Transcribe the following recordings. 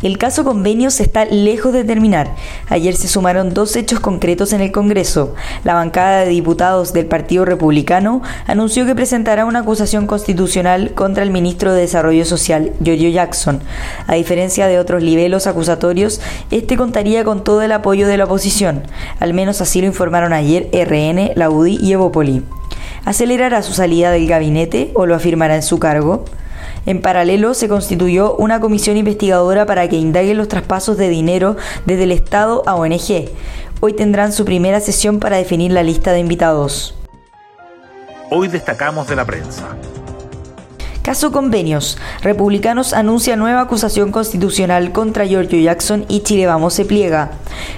El caso convenios está lejos de terminar. Ayer se sumaron dos hechos concretos en el Congreso. La bancada de diputados del Partido Republicano anunció que presentará una acusación constitucional contra el ministro de Desarrollo Social, Giorgio Jackson. A diferencia de otros niveles acusatorios, este contaría con todo el apoyo de la oposición. Al menos así lo informaron ayer RN, la UDI y Evopoli. ¿Acelerará su salida del gabinete o lo afirmará en su cargo? En paralelo, se constituyó una comisión investigadora para que indague los traspasos de dinero desde el Estado a ONG. Hoy tendrán su primera sesión para definir la lista de invitados. Hoy destacamos de la prensa. Caso Convenios. Republicanos anuncia nueva acusación constitucional contra Giorgio Jackson y Chile Vamos se pliega.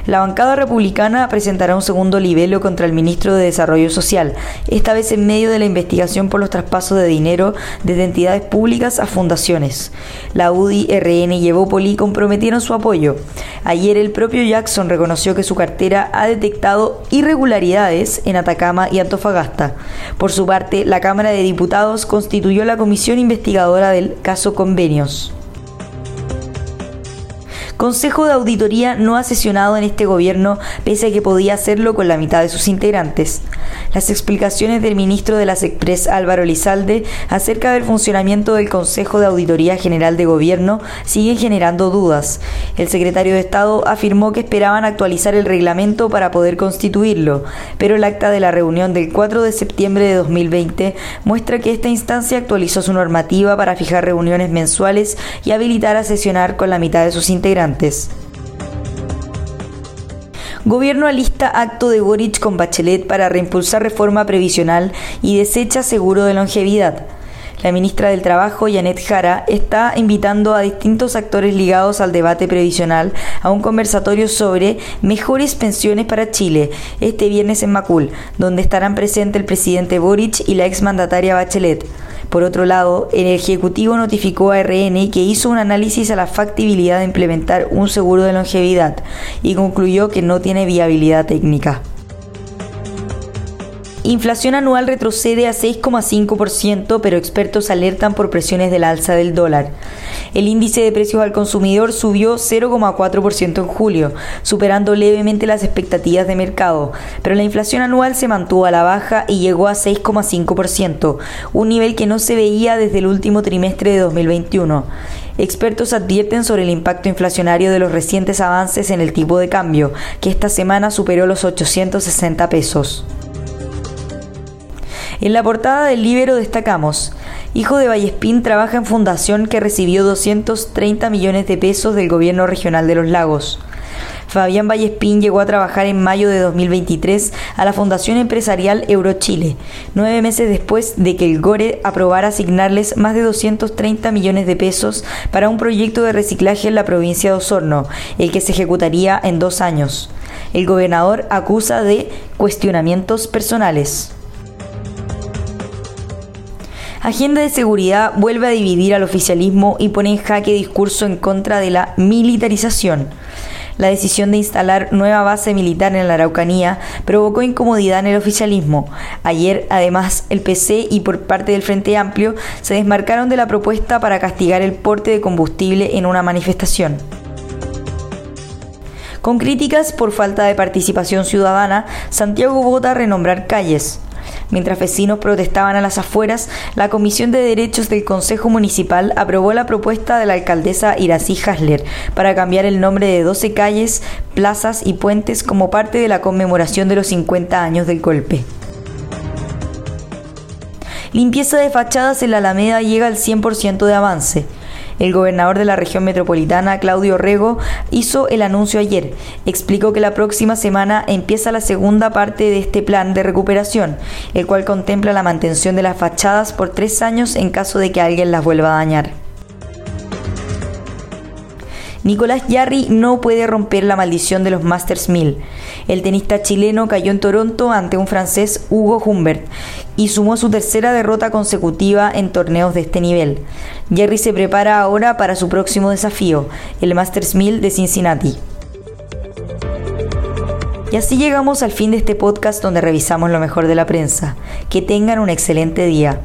La bancada republicana presentará un segundo libelo contra el ministro de Desarrollo Social, esta vez en medio de la investigación por los traspasos de dinero desde entidades públicas a fundaciones. La UDI, RN y Evópoli comprometieron su apoyo. Ayer el propio Jackson reconoció que su cartera ha detectado irregularidades en Atacama y Antofagasta. Por su parte, la Cámara de Diputados constituyó la comisión investigadora del caso Convenios. Consejo de Auditoría no ha sesionado en este gobierno pese a que podía hacerlo con la mitad de sus integrantes. Las explicaciones del ministro de las Express Álvaro Lizalde acerca del funcionamiento del Consejo de Auditoría General de Gobierno siguen generando dudas. El secretario de Estado afirmó que esperaban actualizar el reglamento para poder constituirlo, pero el acta de la reunión del 4 de septiembre de 2020 muestra que esta instancia actualizó su normativa para fijar reuniones mensuales y habilitar a sesionar con la mitad de sus integrantes. Gobierno alista acto de Boric con Bachelet para reimpulsar reforma previsional y desecha seguro de longevidad. La ministra del Trabajo, Janet Jara, está invitando a distintos actores ligados al debate previsional a un conversatorio sobre mejores pensiones para Chile este viernes en Macul, donde estarán presentes el presidente Boric y la exmandataria Bachelet. Por otro lado, el Ejecutivo notificó a RN que hizo un análisis a la factibilidad de implementar un seguro de longevidad y concluyó que no tiene viabilidad técnica. Inflación anual retrocede a 6,5%, pero expertos alertan por presiones del alza del dólar. El índice de precios al consumidor subió 0,4% en julio, superando levemente las expectativas de mercado, pero la inflación anual se mantuvo a la baja y llegó a 6,5%, un nivel que no se veía desde el último trimestre de 2021. Expertos advierten sobre el impacto inflacionario de los recientes avances en el tipo de cambio, que esta semana superó los 860 pesos. En la portada del Libero destacamos, hijo de Vallespín trabaja en fundación que recibió 230 millones de pesos del gobierno regional de los lagos. Fabián Vallespín llegó a trabajar en mayo de 2023 a la Fundación Empresarial Eurochile, nueve meses después de que el GORE aprobara asignarles más de 230 millones de pesos para un proyecto de reciclaje en la provincia de Osorno, el que se ejecutaría en dos años. El gobernador acusa de cuestionamientos personales. Agenda de seguridad vuelve a dividir al oficialismo y pone en jaque discurso en contra de la militarización. La decisión de instalar nueva base militar en la Araucanía provocó incomodidad en el oficialismo. Ayer, además, el PC y por parte del Frente Amplio se desmarcaron de la propuesta para castigar el porte de combustible en una manifestación. Con críticas por falta de participación ciudadana, Santiago vota renombrar calles. Mientras vecinos protestaban a las afueras, la Comisión de Derechos del Consejo Municipal aprobó la propuesta de la alcaldesa Irací Hasler para cambiar el nombre de 12 calles, plazas y puentes como parte de la conmemoración de los 50 años del golpe. Limpieza de fachadas en la Alameda llega al 100% de avance. El gobernador de la región metropolitana, Claudio Rego, hizo el anuncio ayer. Explicó que la próxima semana empieza la segunda parte de este plan de recuperación, el cual contempla la mantención de las fachadas por tres años en caso de que alguien las vuelva a dañar. Nicolás Yarri no puede romper la maldición de los Masters 1000. El tenista chileno cayó en Toronto ante un francés Hugo Humbert y sumó su tercera derrota consecutiva en torneos de este nivel. Yarri se prepara ahora para su próximo desafío, el Masters 1000 de Cincinnati. Y así llegamos al fin de este podcast donde revisamos lo mejor de la prensa. Que tengan un excelente día.